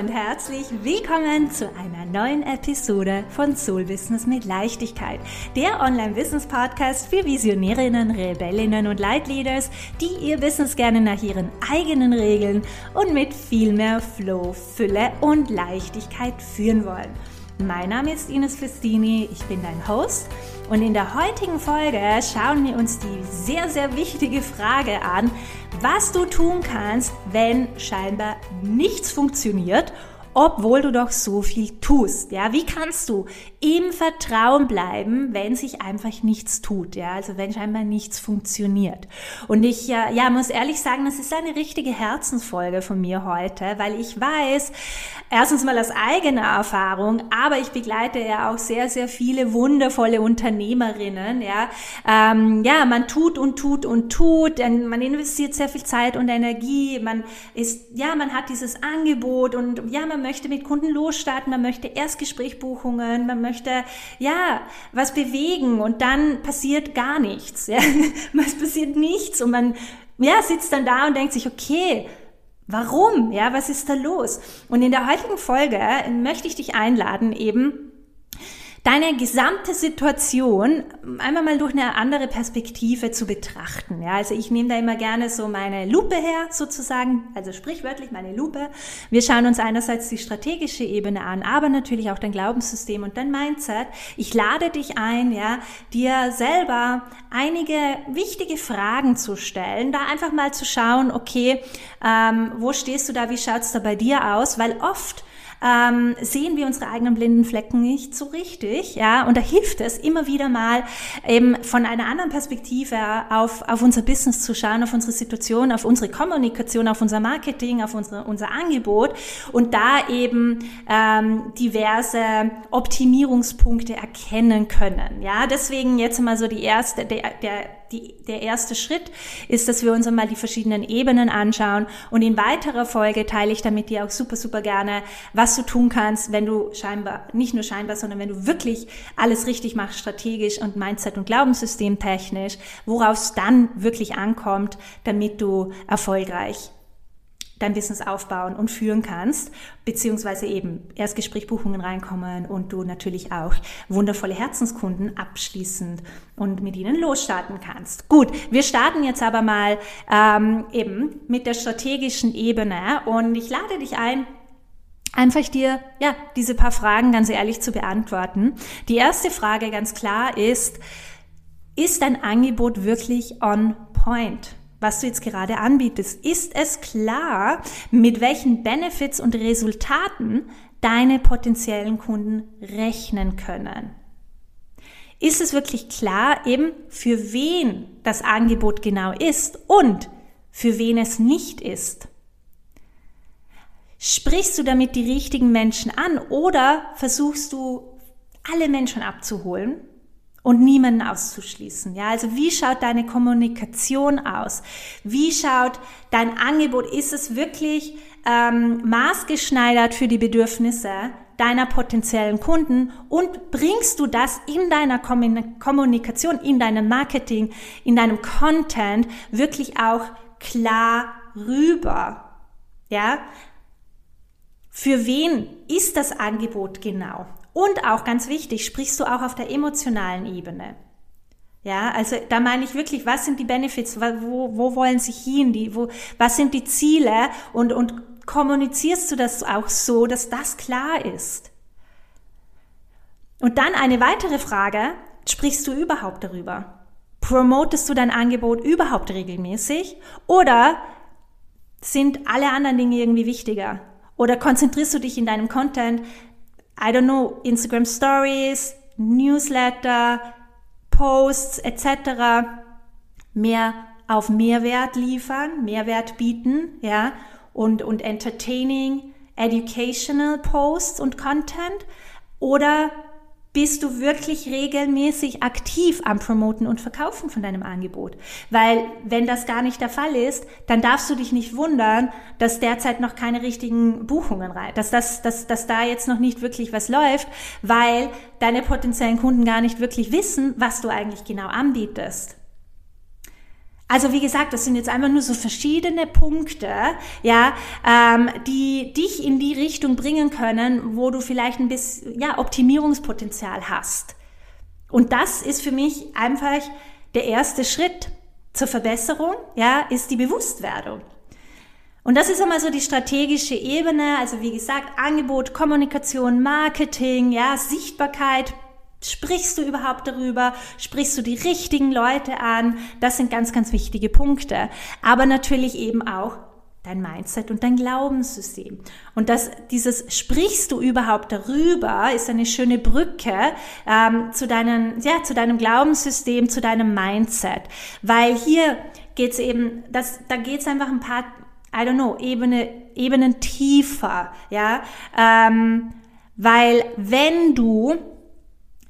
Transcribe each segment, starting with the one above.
und herzlich willkommen zu einer neuen Episode von Soul Business mit Leichtigkeit, der Online-Business-Podcast für Visionärinnen, Rebellinnen und Leitleaders, die ihr Business gerne nach ihren eigenen Regeln und mit viel mehr Flow, Fülle und Leichtigkeit führen wollen. Mein Name ist Ines Festini, ich bin dein Host und in der heutigen Folge schauen wir uns die sehr, sehr wichtige Frage an, was du tun kannst, wenn scheinbar nichts funktioniert obwohl du doch so viel tust. Ja, wie kannst du im Vertrauen bleiben, wenn sich einfach nichts tut? Ja, also wenn scheinbar nichts funktioniert. Und ich ja, muss ehrlich sagen, das ist eine richtige Herzensfolge von mir heute, weil ich weiß, erstens mal aus eigener Erfahrung, aber ich begleite ja auch sehr, sehr viele wundervolle Unternehmerinnen. Ja, ähm, ja, man tut und tut und tut, man investiert sehr viel Zeit und Energie, man ist, ja, man hat dieses Angebot und ja, man möchte mit Kunden losstarten, man möchte Erstgesprächbuchungen, man möchte ja was bewegen und dann passiert gar nichts. Ja? Es passiert nichts und man ja, sitzt dann da und denkt sich, okay, Warum? Ja, was ist da los? Und in der heutigen Folge möchte ich dich einladen, eben deine gesamte Situation einmal mal durch eine andere Perspektive zu betrachten. Ja, also ich nehme da immer gerne so meine Lupe her, sozusagen, also sprichwörtlich meine Lupe. Wir schauen uns einerseits die strategische Ebene an, aber natürlich auch dein Glaubenssystem und dein Mindset. Ich lade dich ein, ja, dir selber einige wichtige Fragen zu stellen, da einfach mal zu schauen, okay, ähm, wo stehst du da, wie schaut's da bei dir aus, weil oft ähm, sehen wir unsere eigenen blinden Flecken nicht so richtig. Ja, und da hilft es immer wieder mal eben von einer anderen Perspektive auf, auf unser Business zu schauen, auf unsere Situation, auf unsere Kommunikation, auf unser Marketing, auf unsere, unser Angebot und da eben ähm, diverse Optimierungspunkte erkennen können. Ja, deswegen jetzt mal so die erste, der, der die, der erste Schritt ist, dass wir uns einmal die verschiedenen Ebenen anschauen. Und in weiterer Folge teile ich damit dir auch super, super gerne, was du tun kannst, wenn du scheinbar, nicht nur scheinbar, sondern wenn du wirklich alles richtig machst, strategisch und Mindset- und Glaubenssystem technisch, worauf es dann wirklich ankommt, damit du erfolgreich dein Business aufbauen und führen kannst, beziehungsweise eben Erstgesprächbuchungen reinkommen und du natürlich auch wundervolle Herzenskunden abschließend und mit ihnen losstarten kannst. Gut, wir starten jetzt aber mal ähm, eben mit der strategischen Ebene und ich lade dich ein, einfach dir ja diese paar Fragen ganz ehrlich zu beantworten. Die erste Frage ganz klar ist, ist dein Angebot wirklich on point? Was du jetzt gerade anbietest, ist es klar, mit welchen Benefits und Resultaten deine potenziellen Kunden rechnen können. Ist es wirklich klar, eben für wen das Angebot genau ist und für wen es nicht ist? Sprichst du damit die richtigen Menschen an oder versuchst du alle Menschen abzuholen und niemanden auszuschließen. Ja, also wie schaut deine Kommunikation aus? Wie schaut dein Angebot? Ist es wirklich ähm, maßgeschneidert für die Bedürfnisse deiner potenziellen Kunden und bringst du das in deiner Kommunikation, in deinem Marketing, in deinem Content wirklich auch klar rüber? Ja, für wen ist das Angebot genau? Und auch ganz wichtig, sprichst du auch auf der emotionalen Ebene. Ja, also da meine ich wirklich, was sind die Benefits, wo, wo wollen sie hin, die, wo, was sind die Ziele und, und kommunizierst du das auch so, dass das klar ist? Und dann eine weitere Frage, sprichst du überhaupt darüber? Promotest du dein Angebot überhaupt regelmäßig oder sind alle anderen Dinge irgendwie wichtiger? Oder konzentrierst du dich in deinem Content I don't know, Instagram Stories, Newsletter, Posts etc. mehr auf Mehrwert liefern, Mehrwert bieten, ja, und, und entertaining, educational Posts und Content oder bist du wirklich regelmäßig aktiv am Promoten und Verkaufen von deinem Angebot? Weil wenn das gar nicht der Fall ist, dann darfst du dich nicht wundern, dass derzeit noch keine richtigen Buchungen rein, dass das, dass, dass da jetzt noch nicht wirklich was läuft, weil deine potenziellen Kunden gar nicht wirklich wissen, was du eigentlich genau anbietest. Also wie gesagt, das sind jetzt einfach nur so verschiedene Punkte, ja, ähm, die dich in die Richtung bringen können, wo du vielleicht ein bisschen ja, Optimierungspotenzial hast. Und das ist für mich einfach der erste Schritt zur Verbesserung, ja, ist die Bewusstwerdung. Und das ist einmal so die strategische Ebene, also wie gesagt, Angebot, Kommunikation, Marketing, ja, Sichtbarkeit. Sprichst du überhaupt darüber? Sprichst du die richtigen Leute an? Das sind ganz, ganz wichtige Punkte. Aber natürlich eben auch dein Mindset und dein Glaubenssystem. Und das, dieses sprichst du überhaupt darüber, ist eine schöne Brücke ähm, zu, deinen, ja, zu deinem Glaubenssystem, zu deinem Mindset. Weil hier geht's eben, das, da geht's einfach ein paar, I don't know, Ebene, Ebenen tiefer, ja, ähm, weil wenn du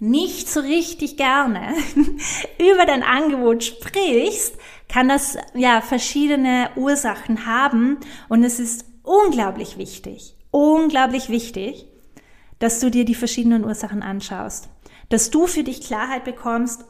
nicht so richtig gerne über dein Angebot sprichst, kann das ja verschiedene Ursachen haben und es ist unglaublich wichtig, unglaublich wichtig, dass du dir die verschiedenen Ursachen anschaust, dass du für dich Klarheit bekommst,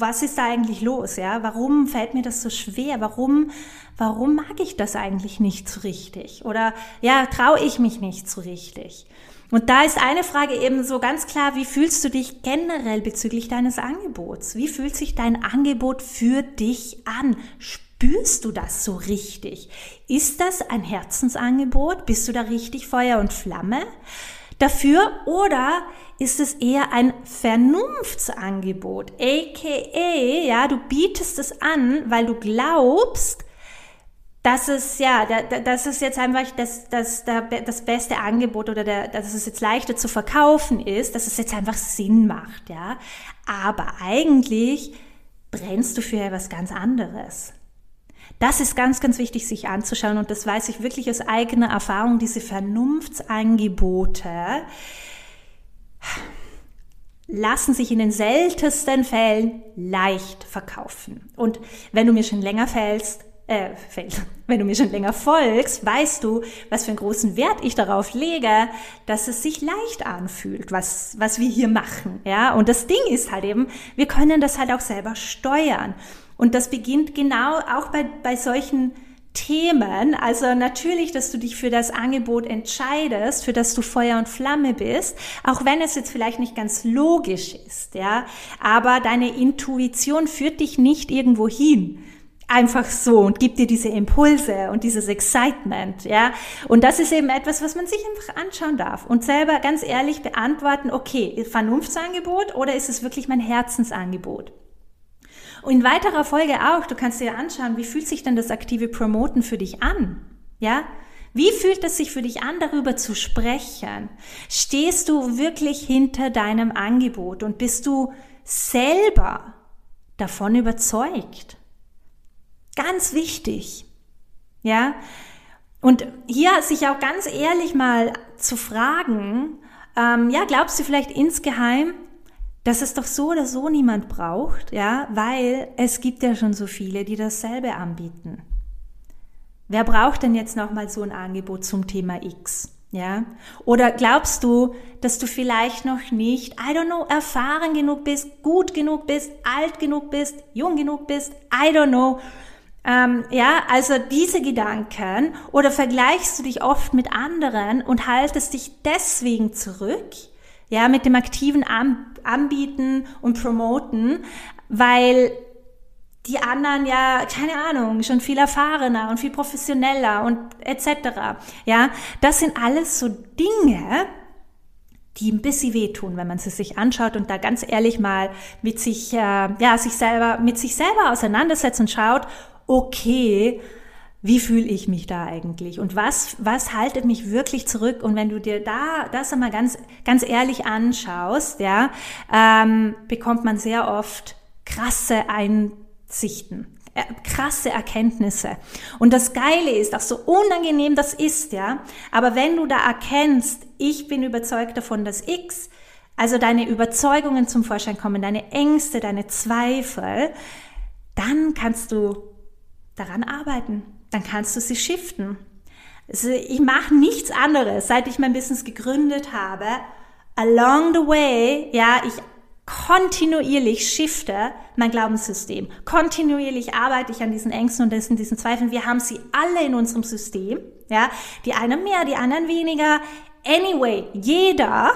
was ist da eigentlich los, ja? Warum fällt mir das so schwer? Warum, warum mag ich das eigentlich nicht so richtig? Oder ja, traue ich mich nicht so richtig? Und da ist eine Frage eben so ganz klar, wie fühlst du dich generell bezüglich deines Angebots? Wie fühlt sich dein Angebot für dich an? Spürst du das so richtig? Ist das ein Herzensangebot? Bist du da richtig Feuer und Flamme dafür? Oder ist es eher ein Vernunftsangebot? AKA, ja, du bietest es an, weil du glaubst, das ist ja, das ist jetzt einfach das, das, das beste Angebot oder der, dass es jetzt leichter zu verkaufen ist, dass es jetzt einfach Sinn macht, ja. Aber eigentlich brennst du für etwas ganz anderes. Das ist ganz, ganz wichtig, sich anzuschauen und das weiß ich wirklich aus eigener Erfahrung, diese Vernunftsangebote lassen sich in den seltensten Fällen leicht verkaufen. Und wenn du mir schon länger fällst, äh, wenn du mir schon länger folgst, weißt du, was für einen großen Wert ich darauf lege, dass es sich leicht anfühlt, was, was wir hier machen. Ja, und das Ding ist halt eben, wir können das halt auch selber steuern. Und das beginnt genau auch bei, bei solchen Themen. Also natürlich, dass du dich für das Angebot entscheidest, für das du Feuer und Flamme bist, auch wenn es jetzt vielleicht nicht ganz logisch ist, ja. Aber deine Intuition führt dich nicht irgendwo hin einfach so und gibt dir diese Impulse und dieses Excitement, ja. Und das ist eben etwas, was man sich einfach anschauen darf und selber ganz ehrlich beantworten, okay, Vernunftsangebot oder ist es wirklich mein Herzensangebot? Und in weiterer Folge auch, du kannst dir anschauen, wie fühlt sich denn das aktive Promoten für dich an? Ja? Wie fühlt es sich für dich an, darüber zu sprechen? Stehst du wirklich hinter deinem Angebot und bist du selber davon überzeugt? Ganz wichtig. Ja? Und hier sich auch ganz ehrlich mal zu fragen, ähm, ja, glaubst du vielleicht insgeheim, dass es doch so oder so niemand braucht, ja, weil es gibt ja schon so viele, die dasselbe anbieten. Wer braucht denn jetzt nochmal so ein Angebot zum Thema X? Ja? Oder glaubst du, dass du vielleicht noch nicht, I don't know, erfahren genug bist, gut genug bist, alt genug bist, jung genug bist, I don't know, ähm, ja, also diese Gedanken oder vergleichst du dich oft mit anderen und haltest dich deswegen zurück, ja, mit dem aktiven Anbieten und Promoten, weil die anderen ja, keine Ahnung, schon viel erfahrener und viel professioneller und etc. Ja, das sind alles so Dinge, die ein bisschen wehtun, wenn man sie sich anschaut und da ganz ehrlich mal mit sich, äh, ja, sich selber, mit sich selber auseinandersetzt und schaut, okay, wie fühle ich mich da eigentlich und was, was haltet mich wirklich zurück? Und wenn du dir da das einmal ganz, ganz ehrlich anschaust, ja, ähm, bekommt man sehr oft krasse Einsichten, äh, krasse Erkenntnisse. Und das Geile ist, auch so unangenehm das ist, ja, aber wenn du da erkennst, ich bin überzeugt davon, dass X, also deine Überzeugungen zum Vorschein kommen, deine Ängste, deine Zweifel, dann kannst du daran arbeiten. Dann kannst du sie shiften. Also ich mache nichts anderes, seit ich mein Business gegründet habe. Along the way, ja, ich kontinuierlich shifte mein Glaubenssystem. Kontinuierlich arbeite ich an diesen Ängsten und diesen, diesen Zweifeln. Wir haben sie alle in unserem System. Ja, die einen mehr, die anderen weniger. Anyway, jeder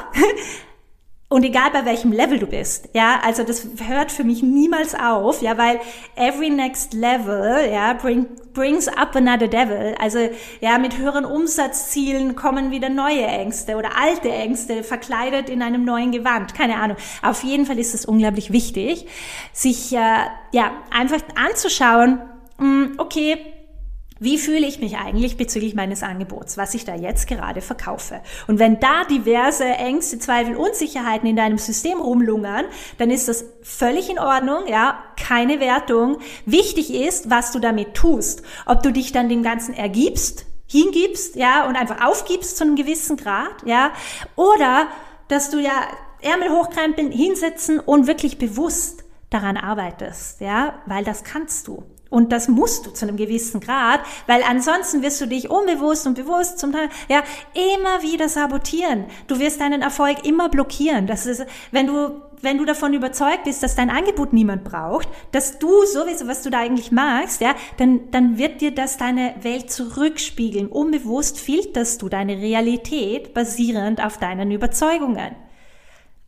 Und egal bei welchem Level du bist, ja, also das hört für mich niemals auf, ja, weil every next level, ja, bring, brings up another devil. Also, ja, mit höheren Umsatzzielen kommen wieder neue Ängste oder alte Ängste verkleidet in einem neuen Gewand. Keine Ahnung. Auf jeden Fall ist es unglaublich wichtig, sich, äh, ja, einfach anzuschauen, mh, hm, okay, wie fühle ich mich eigentlich bezüglich meines Angebots, was ich da jetzt gerade verkaufe? Und wenn da diverse Ängste, Zweifel, Unsicherheiten in deinem System rumlungern, dann ist das völlig in Ordnung, ja, keine Wertung. Wichtig ist, was du damit tust. Ob du dich dann dem Ganzen ergibst, hingibst, ja, und einfach aufgibst zu einem gewissen Grad, ja, oder dass du ja Ärmel hochkrempeln, hinsetzen und wirklich bewusst daran arbeitest, ja, weil das kannst du. Und das musst du zu einem gewissen Grad, weil ansonsten wirst du dich unbewusst und bewusst zum Teil, ja, immer wieder sabotieren. Du wirst deinen Erfolg immer blockieren. Das ist, wenn du, wenn du davon überzeugt bist, dass dein Angebot niemand braucht, dass du sowieso, was du da eigentlich magst, ja, dann, dann wird dir das deine Welt zurückspiegeln. Unbewusst filterst du deine Realität basierend auf deinen Überzeugungen.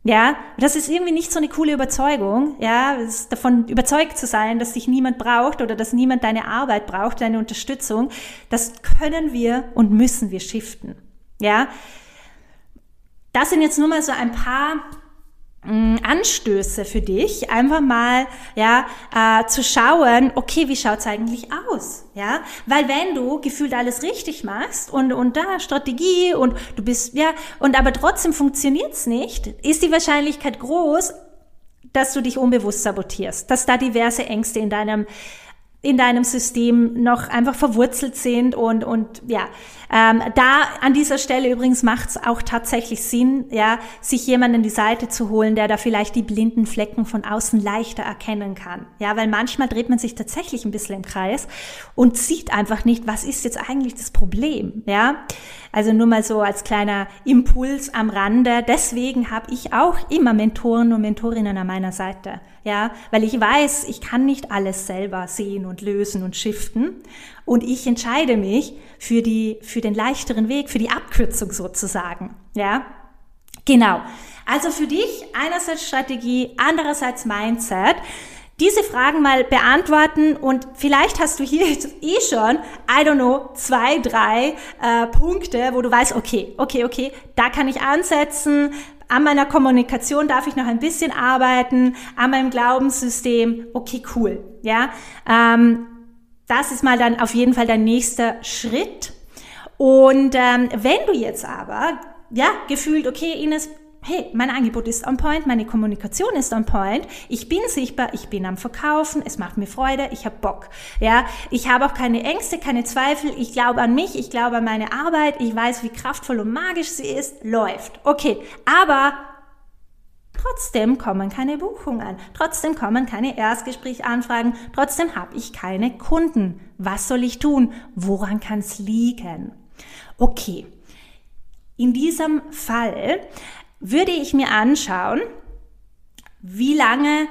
Ja, das ist irgendwie nicht so eine coole Überzeugung, ja, davon überzeugt zu sein, dass dich niemand braucht oder dass niemand deine Arbeit braucht, deine Unterstützung. Das können wir und müssen wir shiften. Ja, das sind jetzt nur mal so ein paar Anstöße für dich, einfach mal ja äh, zu schauen, okay, wie schaut's eigentlich aus, ja? Weil wenn du gefühlt alles richtig machst und und da Strategie und du bist ja und aber trotzdem funktioniert's nicht, ist die Wahrscheinlichkeit groß, dass du dich unbewusst sabotierst, dass da diverse Ängste in deinem in deinem System noch einfach verwurzelt sind und und ja ähm, da an dieser Stelle übrigens macht es auch tatsächlich Sinn, ja, sich jemanden die Seite zu holen, der da vielleicht die blinden Flecken von außen leichter erkennen kann. Ja, weil manchmal dreht man sich tatsächlich ein bisschen im Kreis und sieht einfach nicht, was ist jetzt eigentlich das Problem. Ja, also nur mal so als kleiner Impuls am Rande. Deswegen habe ich auch immer Mentoren und Mentorinnen an meiner Seite. Ja, weil ich weiß, ich kann nicht alles selber sehen und lösen und shiften und ich entscheide mich für die, für den leichteren Weg, für die Abkürzung sozusagen. Ja? Genau. Also für dich einerseits Strategie, andererseits Mindset diese Fragen mal beantworten und vielleicht hast du hier jetzt eh schon, I don't know, zwei, drei äh, Punkte, wo du weißt, okay, okay, okay, da kann ich ansetzen, an meiner Kommunikation darf ich noch ein bisschen arbeiten, an meinem Glaubenssystem, okay, cool, ja. Ähm, das ist mal dann auf jeden Fall der nächste Schritt. Und ähm, wenn du jetzt aber, ja, gefühlt, okay, Ines, hey, mein Angebot ist on point, meine Kommunikation ist on point, ich bin sichtbar, ich bin am Verkaufen, es macht mir Freude, ich habe Bock. Ja, ich habe auch keine Ängste, keine Zweifel, ich glaube an mich, ich glaube an meine Arbeit, ich weiß, wie kraftvoll und magisch sie ist, läuft. Okay, aber Trotzdem kommen keine Buchungen, trotzdem kommen keine Erstgesprächanfragen, trotzdem habe ich keine Kunden. Was soll ich tun? Woran kann es liegen? Okay, in diesem Fall würde ich mir anschauen, wie lange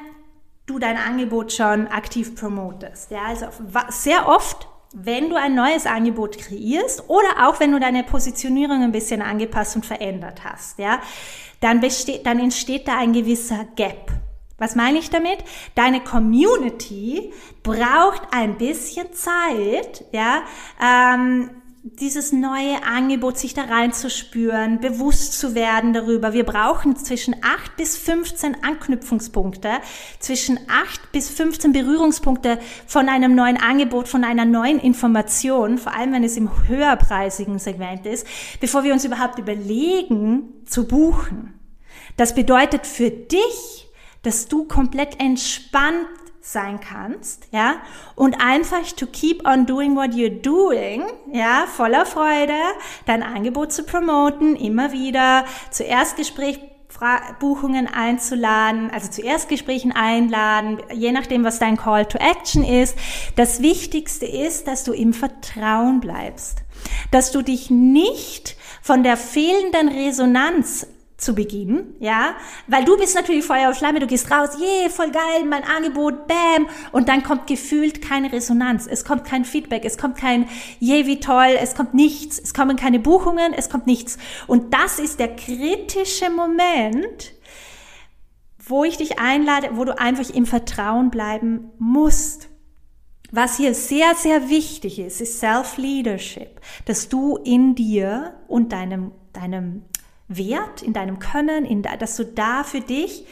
du dein Angebot schon aktiv promotest. Ja, also sehr oft wenn du ein neues Angebot kreierst oder auch wenn du deine Positionierung ein bisschen angepasst und verändert hast, ja, dann, besteht, dann entsteht da ein gewisser Gap. Was meine ich damit? Deine Community braucht ein bisschen Zeit, ja, ähm, dieses neue Angebot, sich da reinzuspüren, bewusst zu werden darüber. Wir brauchen zwischen 8 bis 15 Anknüpfungspunkte, zwischen 8 bis 15 Berührungspunkte von einem neuen Angebot, von einer neuen Information, vor allem wenn es im höherpreisigen Segment ist, bevor wir uns überhaupt überlegen zu buchen. Das bedeutet für dich, dass du komplett entspannt sein kannst, ja, und einfach to keep on doing what you're doing, ja, voller Freude, dein Angebot zu promoten, immer wieder zu Erstgespräch Buchungen einzuladen, also zu Erstgesprächen einladen, je nachdem, was dein Call to Action ist. Das Wichtigste ist, dass du im Vertrauen bleibst, dass du dich nicht von der fehlenden Resonanz zu Beginn, ja, weil du bist natürlich Feuer und Flamme, du gehst raus, yeah, voll geil, mein Angebot, bam, und dann kommt gefühlt keine Resonanz, es kommt kein Feedback, es kommt kein, yeah, wie toll, es kommt nichts, es kommen keine Buchungen, es kommt nichts. Und das ist der kritische Moment, wo ich dich einlade, wo du einfach im Vertrauen bleiben musst. Was hier sehr, sehr wichtig ist, ist Self-Leadership, dass du in dir und deinem, deinem Wert, in deinem Können, in, dass du da für dich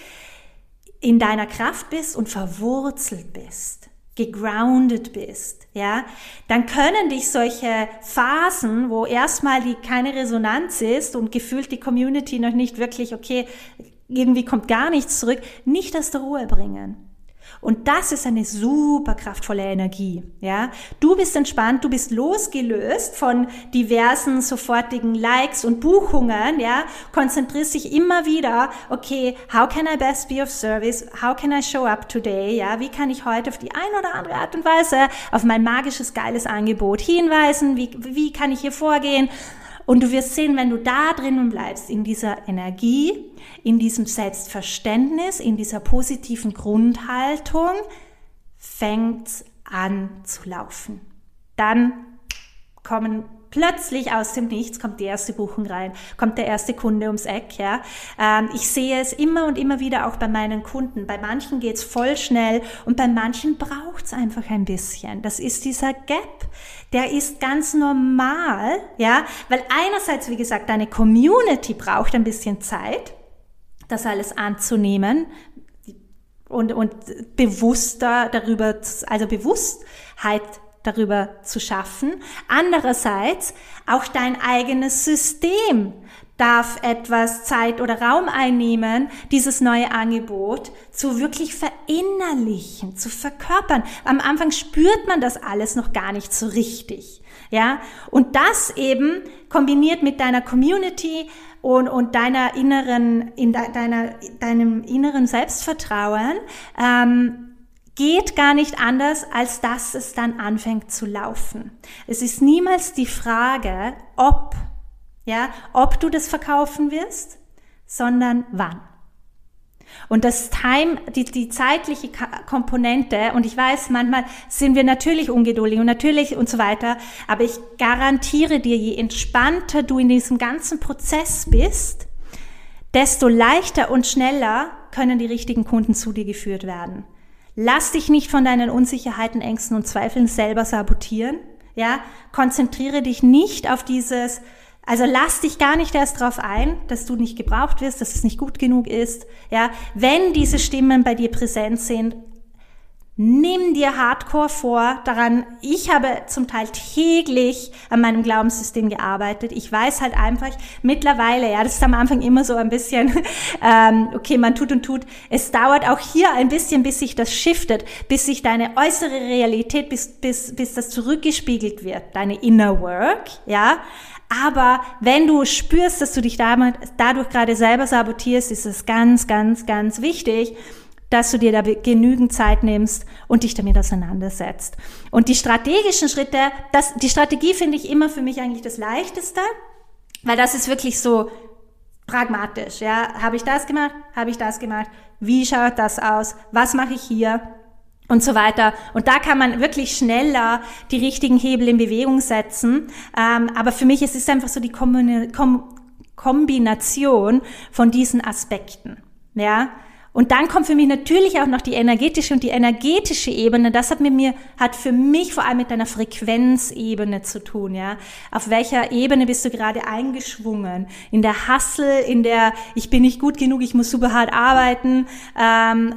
in deiner Kraft bist und verwurzelt bist, gegroundet bist, ja, dann können dich solche Phasen, wo erstmal die keine Resonanz ist und gefühlt die Community noch nicht wirklich, okay, irgendwie kommt gar nichts zurück, nicht aus der Ruhe bringen. Und das ist eine super kraftvolle Energie, ja. Du bist entspannt, du bist losgelöst von diversen sofortigen Likes und Buchungen, ja. Konzentrierst dich immer wieder, okay, how can I best be of service? How can I show up today? Ja, wie kann ich heute auf die eine oder andere Art und Weise auf mein magisches, geiles Angebot hinweisen? Wie, wie kann ich hier vorgehen? Und du wirst sehen, wenn du da drinnen bleibst, in dieser Energie, in diesem Selbstverständnis, in dieser positiven Grundhaltung, fängt an zu laufen. Dann kommen plötzlich aus dem Nichts kommt die erste Buchung rein, kommt der erste Kunde ums Eck. Ja. Ähm, ich sehe es immer und immer wieder auch bei meinen Kunden. Bei manchen geht's voll schnell und bei manchen braucht's einfach ein bisschen. Das ist dieser Gap. Der ist ganz normal, ja, weil einerseits, wie gesagt, deine Community braucht ein bisschen Zeit, das alles anzunehmen, und, und bewusster darüber, also Bewusstheit darüber zu schaffen. Andererseits auch dein eigenes System darf etwas Zeit oder Raum einnehmen, dieses neue Angebot zu wirklich verinnerlichen, zu verkörpern. Am Anfang spürt man das alles noch gar nicht so richtig. Ja, und das eben kombiniert mit deiner Community und, und deiner inneren, in de, deiner, deinem inneren Selbstvertrauen, ähm, geht gar nicht anders, als dass es dann anfängt zu laufen. Es ist niemals die Frage, ob, ja, ob du das verkaufen wirst, sondern wann. Und das Time, die, die zeitliche Komponente, und ich weiß, manchmal sind wir natürlich ungeduldig und natürlich und so weiter, aber ich garantiere dir, je entspannter du in diesem ganzen Prozess bist, desto leichter und schneller können die richtigen Kunden zu dir geführt werden. Lass dich nicht von deinen Unsicherheiten, Ängsten und Zweifeln selber sabotieren. Ja, konzentriere dich nicht auf dieses, also lass dich gar nicht erst darauf ein, dass du nicht gebraucht wirst, dass es nicht gut genug ist. Ja, wenn diese Stimmen bei dir präsent sind, Nimm dir Hardcore vor daran. Ich habe zum Teil täglich an meinem Glaubenssystem gearbeitet. Ich weiß halt einfach mittlerweile, ja, das ist am Anfang immer so ein bisschen, ähm, okay, man tut und tut. Es dauert auch hier ein bisschen, bis sich das shiftet, bis sich deine äußere Realität, bis, bis, bis das zurückgespiegelt wird, deine Inner Work, ja. Aber wenn du spürst, dass du dich damit, dadurch gerade selber sabotierst, ist es ganz, ganz, ganz wichtig, dass du dir da genügend Zeit nimmst und dich damit auseinandersetzt. Und die strategischen Schritte, das, die Strategie finde ich immer für mich eigentlich das Leichteste, weil das ist wirklich so pragmatisch. Ja, habe ich das gemacht? Habe ich das gemacht? Wie schaut das aus? Was mache ich hier? und so weiter. Und da kann man wirklich schneller die richtigen Hebel in Bewegung setzen. Ähm, aber für mich es ist es einfach so die Kombination von diesen Aspekten. Ja, und dann kommt für mich natürlich auch noch die energetische und die energetische Ebene. Das hat mit mir, hat für mich vor allem mit deiner Frequenzebene zu tun, ja. Auf welcher Ebene bist du gerade eingeschwungen? In der Hassel, in der ich bin nicht gut genug, ich muss super hart arbeiten, ähm,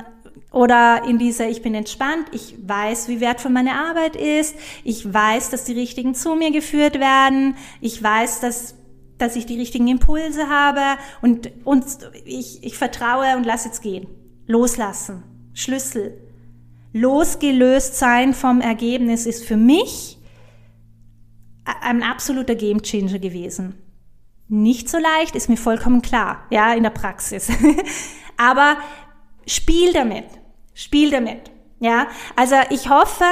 oder in dieser, ich bin entspannt, ich weiß, wie wertvoll meine Arbeit ist, ich weiß, dass die Richtigen zu mir geführt werden, ich weiß, dass dass ich die richtigen Impulse habe und, und ich, ich vertraue und lass jetzt gehen. Loslassen. Schlüssel. Losgelöst sein vom Ergebnis ist für mich ein absoluter Gamechanger gewesen. Nicht so leicht, ist mir vollkommen klar, ja, in der Praxis. Aber spiel damit. Spiel damit. Ja, also ich hoffe,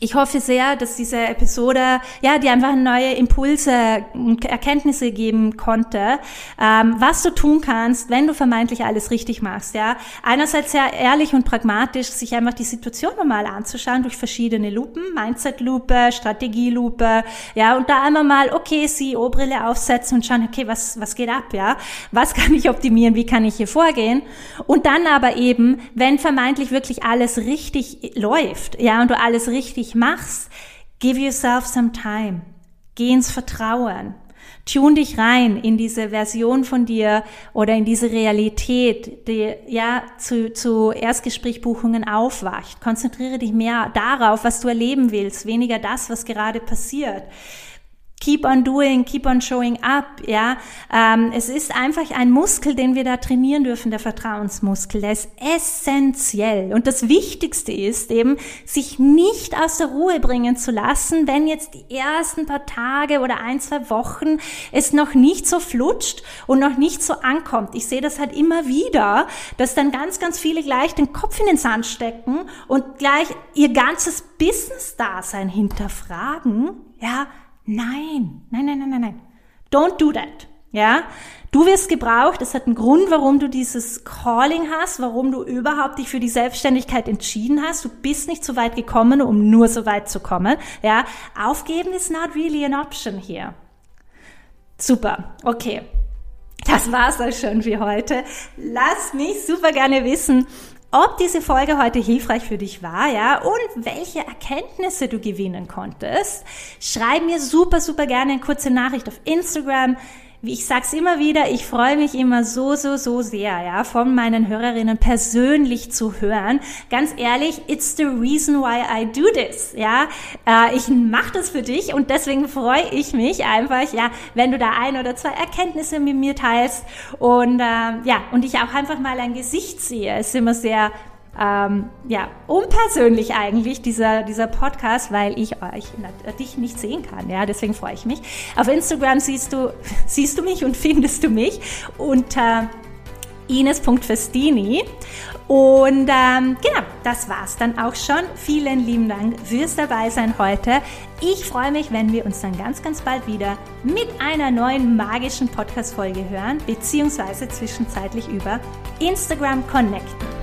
ich hoffe sehr, dass diese Episode, ja, dir einfach neue Impulse und Erkenntnisse geben konnte, ähm, was du tun kannst, wenn du vermeintlich alles richtig machst, ja. Einerseits sehr ehrlich und pragmatisch, sich einfach die Situation mal anzuschauen durch verschiedene Lupen, Mindset-Lupe, Strategie-Lupe, ja, und da einmal mal, okay, CEO-Brille aufsetzen und schauen, okay, was, was geht ab, ja. Was kann ich optimieren, wie kann ich hier vorgehen? Und dann aber eben, wenn vermeintlich wirklich alles richtig läuft, ja, und du alles richtig richtig machst, give yourself some time. Geh ins Vertrauen. Tune dich rein in diese Version von dir oder in diese Realität, die ja zu, zu Erstgesprächbuchungen aufwacht. Konzentriere dich mehr darauf, was du erleben willst, weniger das, was gerade passiert keep on doing, keep on showing up, ja. Ähm, es ist einfach ein Muskel, den wir da trainieren dürfen, der Vertrauensmuskel. Der ist essentiell. Und das Wichtigste ist eben, sich nicht aus der Ruhe bringen zu lassen, wenn jetzt die ersten paar Tage oder ein, zwei Wochen es noch nicht so flutscht und noch nicht so ankommt. Ich sehe das halt immer wieder, dass dann ganz, ganz viele gleich den Kopf in den Sand stecken und gleich ihr ganzes Business-Dasein hinterfragen, ja, Nein, nein, nein, nein, nein, nein. Don't do that. Ja, du wirst gebraucht. Es hat einen Grund, warum du dieses Calling hast, warum du überhaupt dich für die Selbstständigkeit entschieden hast. Du bist nicht so weit gekommen, um nur so weit zu kommen. Ja, aufgeben is not really an option here. Super. Okay. Das war's auch schon für heute. Lass mich super gerne wissen, ob diese Folge heute hilfreich für dich war, ja, und welche Erkenntnisse du gewinnen konntest. Schreib mir super, super gerne eine kurze Nachricht auf Instagram ich sag's immer wieder, ich freue mich immer so, so, so sehr, ja, von meinen Hörerinnen persönlich zu hören. Ganz ehrlich, it's the reason why I do this, ja. Äh, ich mache das für dich und deswegen freue ich mich einfach, ja, wenn du da ein oder zwei Erkenntnisse mit mir teilst und äh, ja, und ich auch einfach mal ein Gesicht sehe. Es ist immer sehr ähm, ja, unpersönlich eigentlich, dieser, dieser Podcast, weil ich euch, dich nicht sehen kann. Ja, deswegen freue ich mich. Auf Instagram siehst du, siehst du mich und findest du mich unter ines.festini. Und ähm, genau, das war's dann auch schon. Vielen lieben Dank fürs Dabeisein heute. Ich freue mich, wenn wir uns dann ganz, ganz bald wieder mit einer neuen magischen Podcast-Folge hören, beziehungsweise zwischenzeitlich über Instagram connecten.